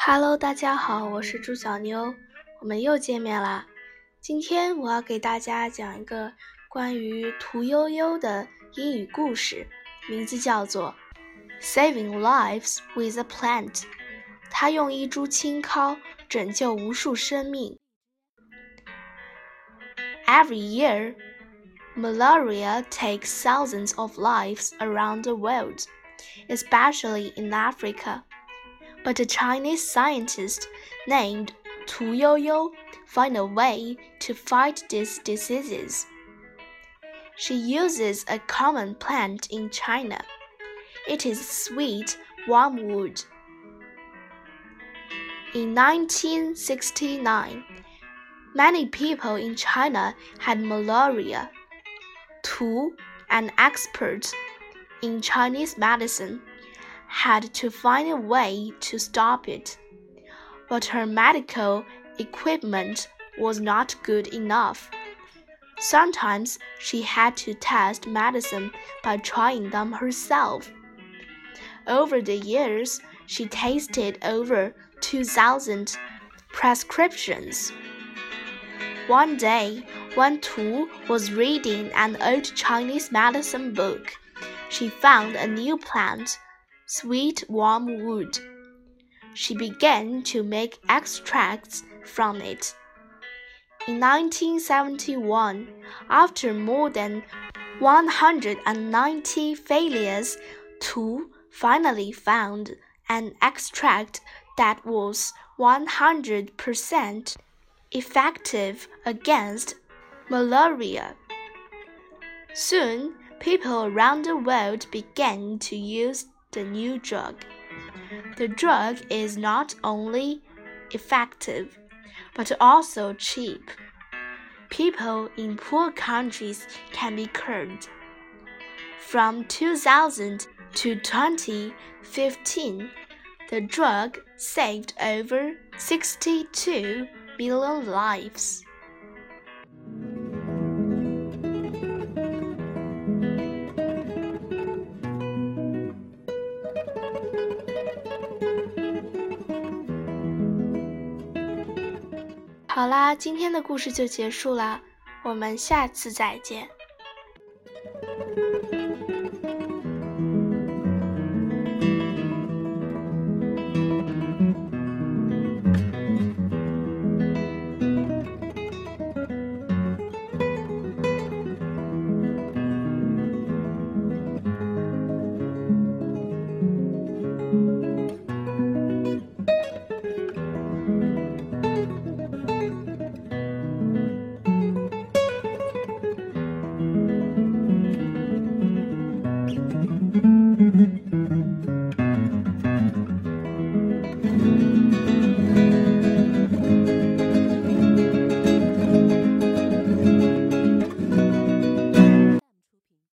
Hello，大家好，我是朱小妞，我们又见面啦。今天我要给大家讲一个关于屠呦呦的英语故事，名字叫做《Saving Lives with a Plant》。她用一株青蒿拯救无数生命。Every year, malaria takes thousands of lives around the world, especially in Africa. But a Chinese scientist named Tu Youyou found a way to fight these diseases. She uses a common plant in China. It is sweet wormwood. In 1969, many people in China had malaria. Tu, an expert in Chinese medicine, had to find a way to stop it. But her medical equipment was not good enough. Sometimes she had to test medicine by trying them herself. Over the years, she tasted over 2,000 prescriptions. One day, when Tu was reading an old Chinese medicine book, she found a new plant, sweet wormwood. She began to make extracts from it. In 1971, after more than 190 failures, Tu finally found an extract that was 100% effective against malaria. Soon, people around the world began to use the new drug. The drug is not only effective, but also cheap. People in poor countries can be cured. From 2000 to 2015, the drug saved over 62 million lives. 好啦，今天的故事就结束啦，我们下次再见。